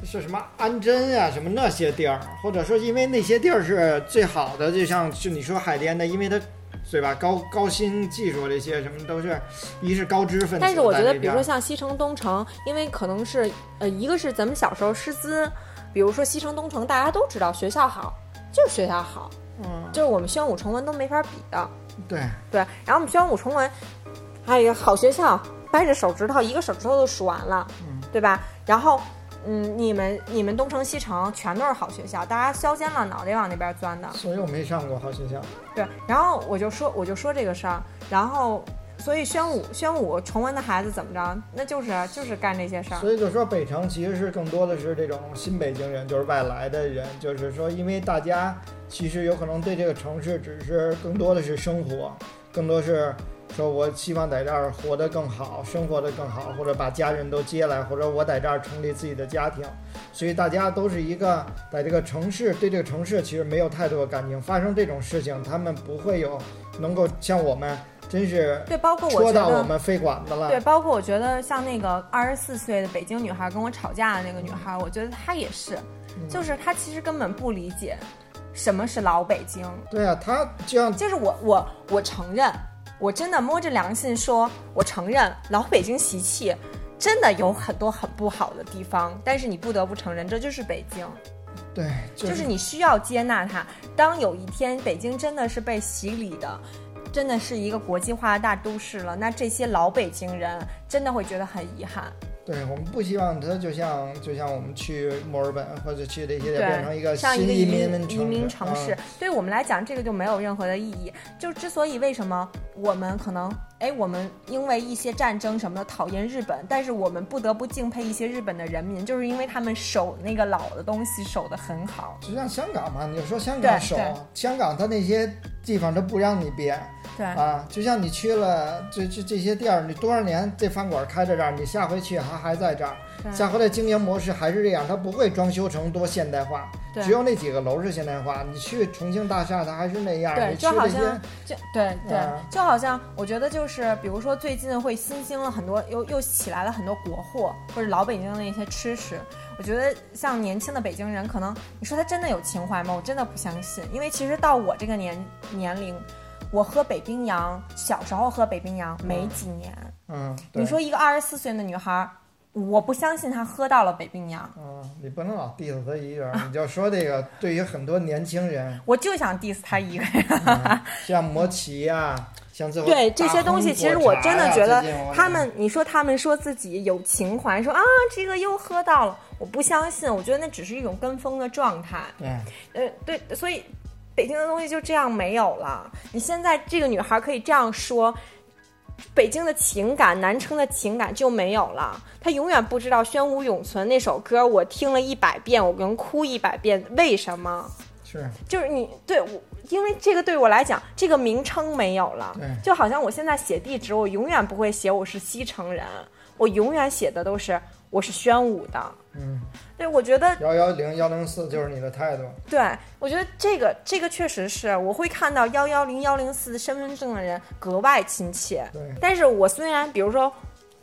是什么安贞啊，什么那些地儿，或者说因为那些地儿是最好的，就像就你说海淀的，因为它对吧，高高新技术这些什么都是，一是高知分子但是我觉得，比如说像西城、东城，因为可能是呃，一个是咱们小时候师资，比如说西城、东城，大家都知道学校好，就是学校好，嗯，就是我们宣武崇文都没法比的。对，对，然后我们宣武崇文，哎呀，好学校，掰着手指头一个手指头都数完了，嗯对吧？然后，嗯，你们你们东城西城全都是好学校，大家削尖了脑袋往那边钻的。所以我没上过好学校。对，然后我就说我就说这个事儿，然后所以宣武宣武崇文的孩子怎么着，那就是就是干这些事儿。所以就说北城其实是更多的是这种新北京人，就是外来的人，就是说因为大家其实有可能对这个城市只是更多的是生活，更多是说我希望在这儿活得更好，生活得更好，或者把家人都接来，或者我在这儿成立自己的家庭，所以大家都是一个在这个城市对这个城市其实没有太多的感情，发生这种事情，他们不会有能够像我们真是对，包括我说。到我们肺管子了。对，包括我觉得像那个二十四岁的北京女孩跟我吵架的那个女孩，我觉得她也是，嗯就是她其实根本不理解什么是老北京，对啊，她就像就是我我我承认，我真的摸着良心说，我承认老北京习气真的有很多很不好的地方，但是你不得不承认，这就是北京，对，就就是你需要接纳它。当有一天北京真的是被洗礼的。真的是一个国际化的大都市了，那这些老北京人真的会觉得很遗憾。对我们不希望它就像就像我们去墨尔本或者去这些变成一个，像一新个移民移民城市，嗯对于我们来讲，这个就没有任何的意义。就之所以为什么我们可能，哎，我们因为一些战争什么的讨厌日本，但是我们不得不敬佩一些日本的人民，就是因为他们守那个老的东西守得很好。就像香港嘛，你就说香港守对香港，它那些地方它不让你变对，啊，就像你去了这这这些店儿，你多少年这饭馆开在这儿，你下回去还还在这儿，下回的经营模式还是这样，它不会装修成多现代化，对只有那几个楼是现代化。你去重庆大厦，它还是那样，对就好像就对对啊，就好像我觉得就是，比如说最近会新兴了很多，又又起来了很多国货，或者老北京的一些吃食。我觉得像年轻的北京人，可能你说他真的有情怀吗？我真的不相信，因为其实到我这个年年龄，我喝北冰洋，小时候喝北冰洋没几年。嗯，对你说一个二十四岁的女孩儿，我不相信她喝到了北冰洋。嗯，你不能老 diss 她一个人，你就说这个对于很多年轻人，我就想 diss 她一个人。嗯像摩奇呀、像最后对这些东西，其实我真的觉得他们，你说他们说自己有情怀，说啊这个又喝到了，我不相信，我觉得那只是一种跟风的状态。对，呃，对，所以北京的东西就这样没有了。你现在这个女孩可以这样说。北京的情感，南城的情感就没有了。她永远不知道《宣武永存》那首歌，我听了一百遍，我能哭一百遍，为什么？是就是你对我，因为这个对我来讲，这个名称没有了对，就好像我现在写地址，我永远不会写我是西城人，我永远写的都是我是宣武的。嗯，对，我觉得幺幺零幺零四就是你的态度，对，我觉得这个这个确实是，我会看到幺幺零幺零四身份证的人格外亲切。对但是我虽然比如说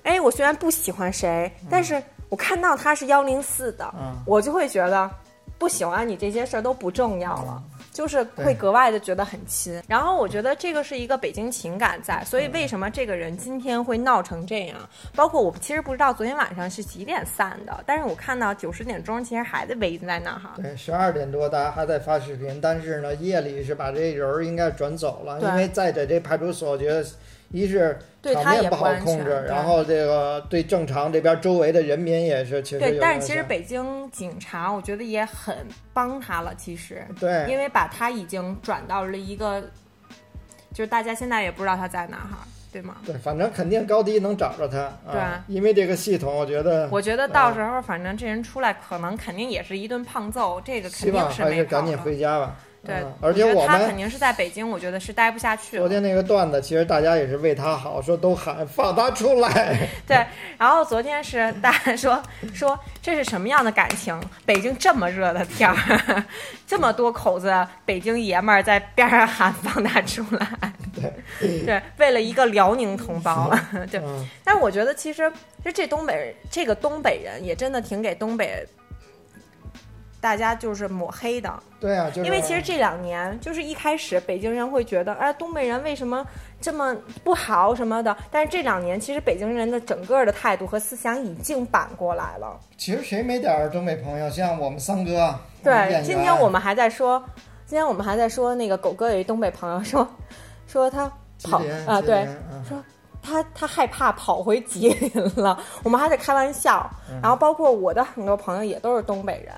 哎，我虽然不喜欢谁，但是我看到他是幺零四的，嗯我就会觉得不喜欢你这些事儿都不重要了。就是会格外的觉得很亲，然后我觉得这个是一个北京情感在，所以嗯为什么这个人今天会闹成这样？包括我其实不知道昨天晚上是几点散的，但是我看到九十点钟其实还在围在那儿哈。对，十二点多大家还在发视频，但是呢，夜里是把这人儿应该转走了，因为在这这派出所，我觉得一是对他也场面不好控制，然后这个对正常这边周围的人民也是其实对，但是其实北京警察我觉得也很帮他了，其实，对因为把他已经转到了一个，就是大家现在也不知道他在哪儿哈，对吗？对，反正肯定高低能找着他对啊，因为这个系统，我觉得我觉得到时候反正这人出来，可能肯定也是一顿胖揍，这个肯定是没跑还是赶紧。回家吧。对嗯，而且觉得我们他肯定是在北京，我觉得是待不下去。昨天那个段子，其实大家也是为他好，说都喊放他出来。对，然后昨天是大家说说这是什么样的感情？北京这么热的天儿，这么多口子北京爷们儿在边上喊放他出来，对对，为了一个辽宁同胞，对。嗯，但是我觉得其实就这东北人，这个东北人也真的挺给东北大家就是抹黑的。对啊，就是因为其实这两年，就是一开始北京人会觉得，哎，东北人为什么这么不好什么的？但是这两年，其实北京人的整个的态度和思想已经反过来了。其实谁没点儿东北朋友？像我们三哥，对今天我们还在说，今天我们还在说那个狗哥有一东北朋友说，说他跑啊，对，说他他害怕跑回吉林了，我们还在开玩笑。嗯然后包括我的很多朋友也都是东北人。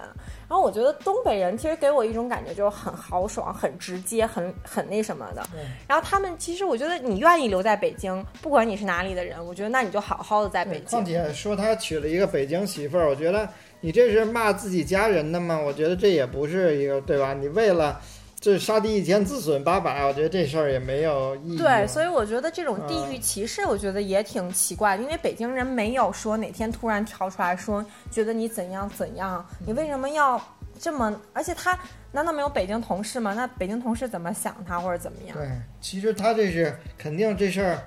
然后我觉得东北人其实给我一种感觉就是很豪爽、很直接、很很那什么的。然后他们其实我觉得你愿意留在北京，不管你是哪里的人，我觉得那你就好好的在北京况京。且说他娶了一个北京媳妇儿，我觉得你这是骂自己家人的吗？我觉得这也不是一个对吧？你为了这杀敌一千自损八百，我觉得这事儿也没有意义。对，所以我觉得这种地域嗯歧视，我觉得也挺奇怪的，因为北京人没有说哪天突然跳出来说，觉得你怎样怎样，你为什么要这么？而且他难道没有北京同事吗？那北京同事怎么想他或者怎么样？对，其实他这是肯定这事儿，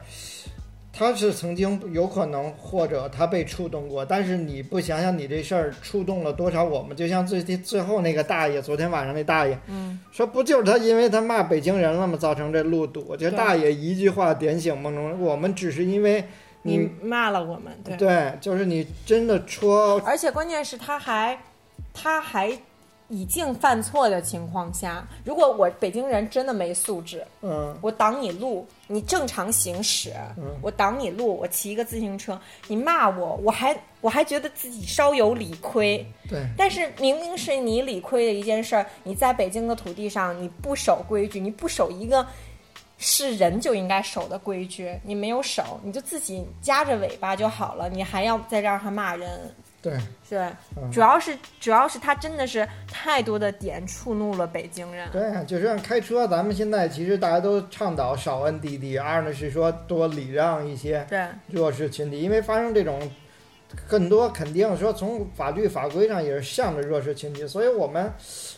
他是曾经有可能或者他被触动过，但是你不想想你这事儿触动了多少我们？就像最最后那个大爷，昨天晚上那大爷，嗯，说不就是他因为他骂北京人了吗？造成这路堵？我觉得大爷一句话点醒梦中人，我们只是因为你你骂了我们，对。对，就是你真的戳而且关键是他还，他还已经犯错的情况下，如果我北京人真的没素质，嗯我挡你路，你正常行驶，嗯我挡你路，我骑一个自行车，你骂我，我还我还觉得自己稍有理亏。对但是明明是你理亏的一件事儿，你在北京的土地上，你不守规矩，你不守一个是人就应该守的规矩，你没有守，你就自己夹着尾巴就好了，你还要在这儿还骂人。对对，嗯主要是主要是他真的是太多的点触怒了北京人。对，就像开车，咱们现在其实大家都倡导少摁滴滴，二呢是说多礼让一些。弱势群体，因为发生这种很多肯定说从法律法规上也是向着弱势群体，所以我们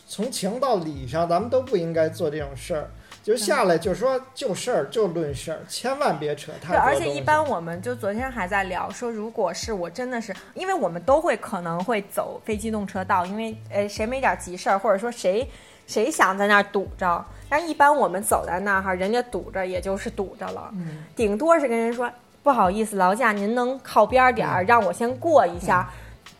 从情到理上，咱们都不应该做这种事儿。就下来就说就事儿就论事儿，千万别扯太对，多而且一般我们就昨天还在聊说，如果是我真的是，因为我们都会可能会走非机动车道，因为呃谁没点急事儿，或者说谁谁想在那儿堵着，但一般我们走在那儿哈，人家堵着也就是堵着了，嗯。顶多是跟人说不好意思，劳驾您能靠边儿点儿，让我先过一下，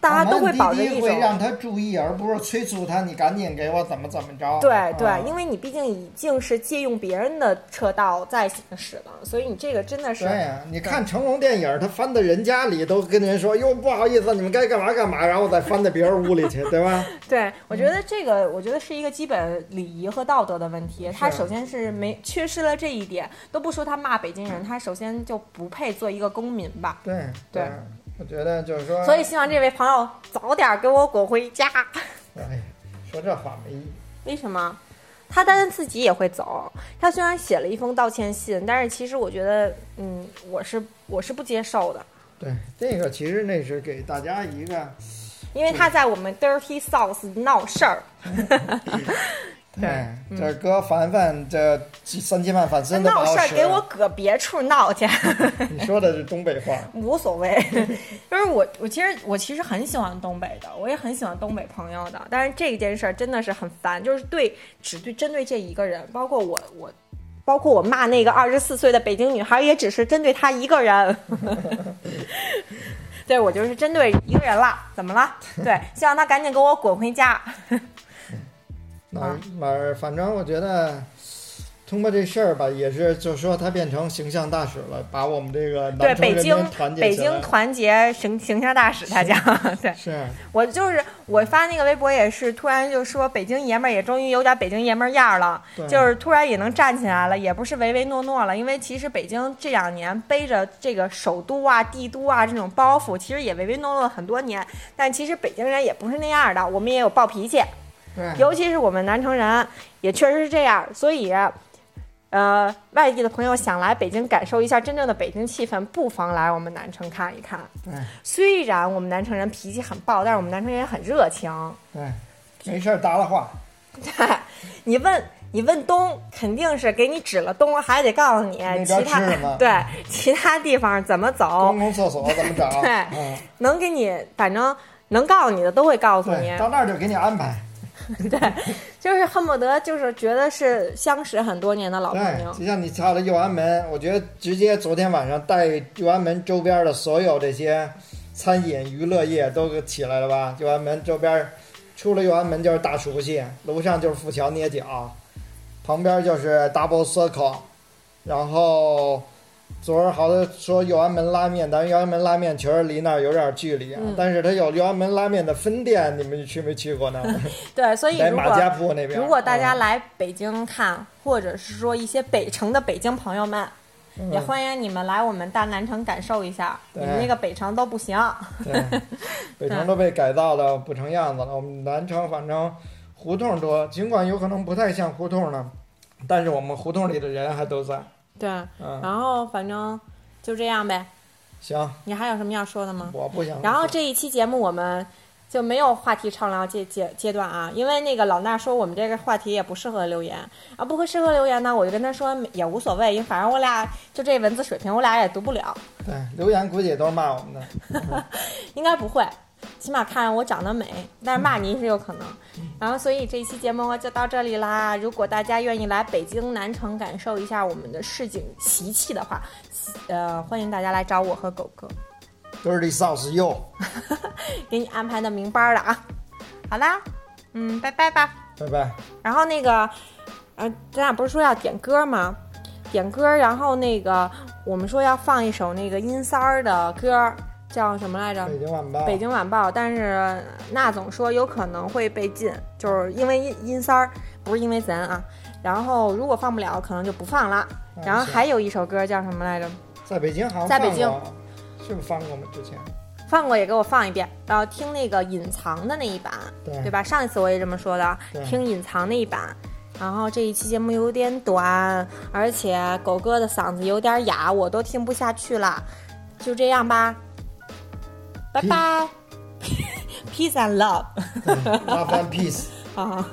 大家都会保着一种。让他注意，而不是催促他你赶紧给我怎么怎么着。对对啊，因为你毕竟已经是借用别人的车道在行驶了，所以你这个真的是对呀、你看成龙电影，他翻到人家里都跟人说哟不好意思，你们该干嘛干嘛，然后再翻到别人屋里去，对吧？对，我觉得这个，我觉得是一个基本礼仪和道德的问题。他首先是没缺失了这一点，都不说他骂北京人，他首先就不配做一个公民吧。对对我觉得就是说，所以希望这位朋友早点给我滚回家。哎呀，说这话没意义。为什么？他当然自己也会走。他虽然写了一封道歉信，但是其实我觉得，嗯，我是我是不接受的，对，这个其实那是给大家一个，因为他在我们 Dirty South 闹事儿。对哎，这哥凡凡这几三千万粉丝都不闹好使事儿给我搁别处闹去。你说的是东北话，无所谓，就是我我其实我其实很喜欢东北的，我也很喜欢东北朋友的，但是这件事儿真的是很烦，就是对只对针对这一个人，包括我我。包括我骂那个二十四岁的北京女孩，也只是针对她一个人。对我就是针对一个人了，怎么了？对，希望她赶紧给我滚回家。哪儿哪儿，反正我觉得。通过这事儿吧，也是就说他变成形象大使了，把我们这个对北京团结北京团结形形象大使，他讲 对。是我就是我发那个微博也是，突然就说北京爷们儿也终于有点北京爷们儿样儿了，就是突然也能站起来了，也不是唯唯诺诺了。因为其实北京这两年背着这个首都啊、帝都啊这种包袱，其实也唯唯诺诺了很多年。但其实北京人也不是那样的，我们也有暴脾气，对，尤其是我们南城人，也确实是这样。所以，呃，外地的朋友想来北京感受一下真正的北京气氛，不妨来我们南城看一看。对虽然我们南城人脾气很暴，但是我们南城人也很热情。对，没事儿搭了话，对 你问你问东，肯定是给你指了东，还得告诉你其他 对其他地方怎么走公，共厕所怎么找？对嗯，能给你，反正能告诉你的都会告诉你，。到那儿就给你安排。对，就是恨不得就是觉得是相识很多年的老朋，友。就像你跳的右安门，我觉得直接昨天晚上带右安门周边的所有这些餐饮娱乐业都起来了吧？右安门周边，出了右安门就是大熟悉，楼上就是富桥捏脚，旁边就是 Double Circle，然后昨儿好多说右安门拉面，咱右安门拉面确实离那儿有点距离啊。嗯但是它有右安门拉面的分店，你们去没去过呢？对，所以在马如果家铺那边。如果大家嗯来北京看，或者是说一些北城的北京朋友们，也嗯欢迎你们来我们大南城感受一下。你们那个北城都不行，对，北城都被改造的不成样子了。我们南城反正胡同多，尽管有可能不太像胡同呢，但是我们胡同里的人还都在。对。嗯，然后反正就这样呗。行，你还有什么要说的吗？我不想。然后这一期节目我们就没有话题畅聊阶阶阶段啊，因为那个老衲说我们这个话题也不适合留言啊，不合适合留言呢，我就跟他说也无所谓，因为反正我俩就这文字水平，我俩也读不了，对留言估计也都是骂我们的。应该不会，起码看我长得美，但是骂你是有可能。然后所以这一期节目就到这里啦，如果大家愿意来北京南城感受一下我们的市井习气的话，呃，欢迎大家来找我和狗哥。Dirty South 又，给你安排的明班了啊。好啦，嗯，拜拜吧。拜拜。然后那个，呃，咱俩不是说要点歌吗？点歌，然后那个我们说要放一首那个阴三儿的歌，叫什么来着？北京晚报。北京晚报，但是那总说有可能会被禁，就是因为阴阴三儿，不是因为咱啊。然后如果放不了，可能就不放了。嗯然后还有一首歌叫什么来着？在北京好像在北京是不是放过吗？之前。放过也给我放一遍，然后听那个隐藏的那一版，对对吧？上一次我也这么说的，听隐藏那一版。然后这一期节目有点短，而且狗哥的嗓子有点哑，我都听不下去了。就这样吧，拜拜，peace and love 对 Love and Peace，啊，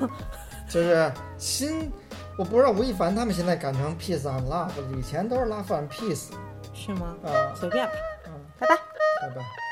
就是心，我不知道吴亦凡他们现在改成 Peace and Love，以前都是 Love and Peace 是吗？啊。随便吧，嗯，拜拜。拜拜。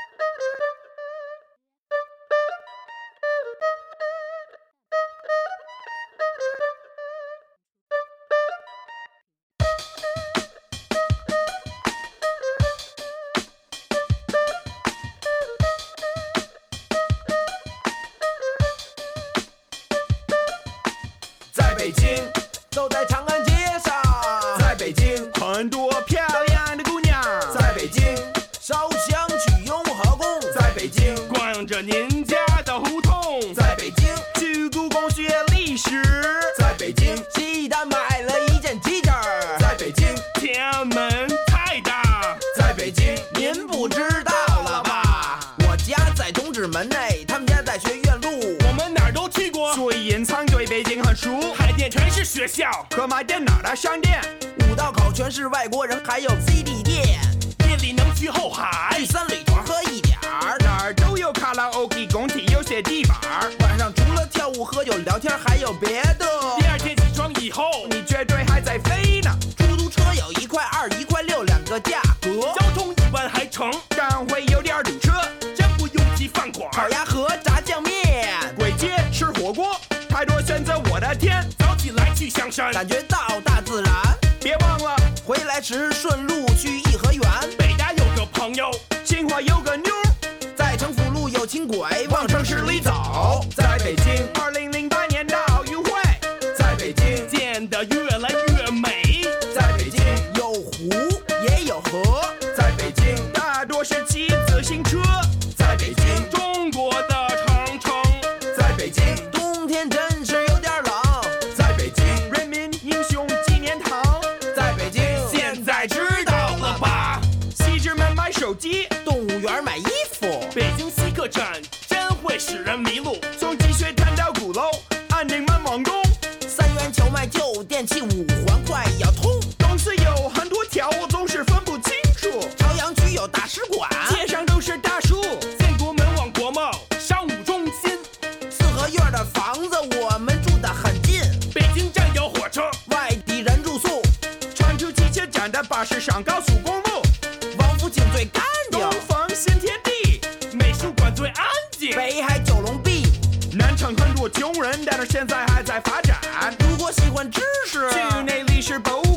学校，可买电脑的商店，五道口全是外国人，还有 CD 店，店里能去后海，去三里屯。喝一点儿，哪儿都有卡拉 OK，拱体有些地板儿，晚上除了跳舞、喝酒、聊天，还有别的。第二天起床以后，你绝对还在飞呢。出租车有一块二、一块六两个价。感觉到大自然。别忘了回来时顺路去颐和园。北家有个朋友清华有个妞在城府路有轻轨往城市里走在北京赶的巴士上高速公路，王府井最干净，东方新天地，美术馆最安静，北海九龙壁。南昌很多穷人，但是现在还在发展。如果喜欢知识，去内历史博物馆。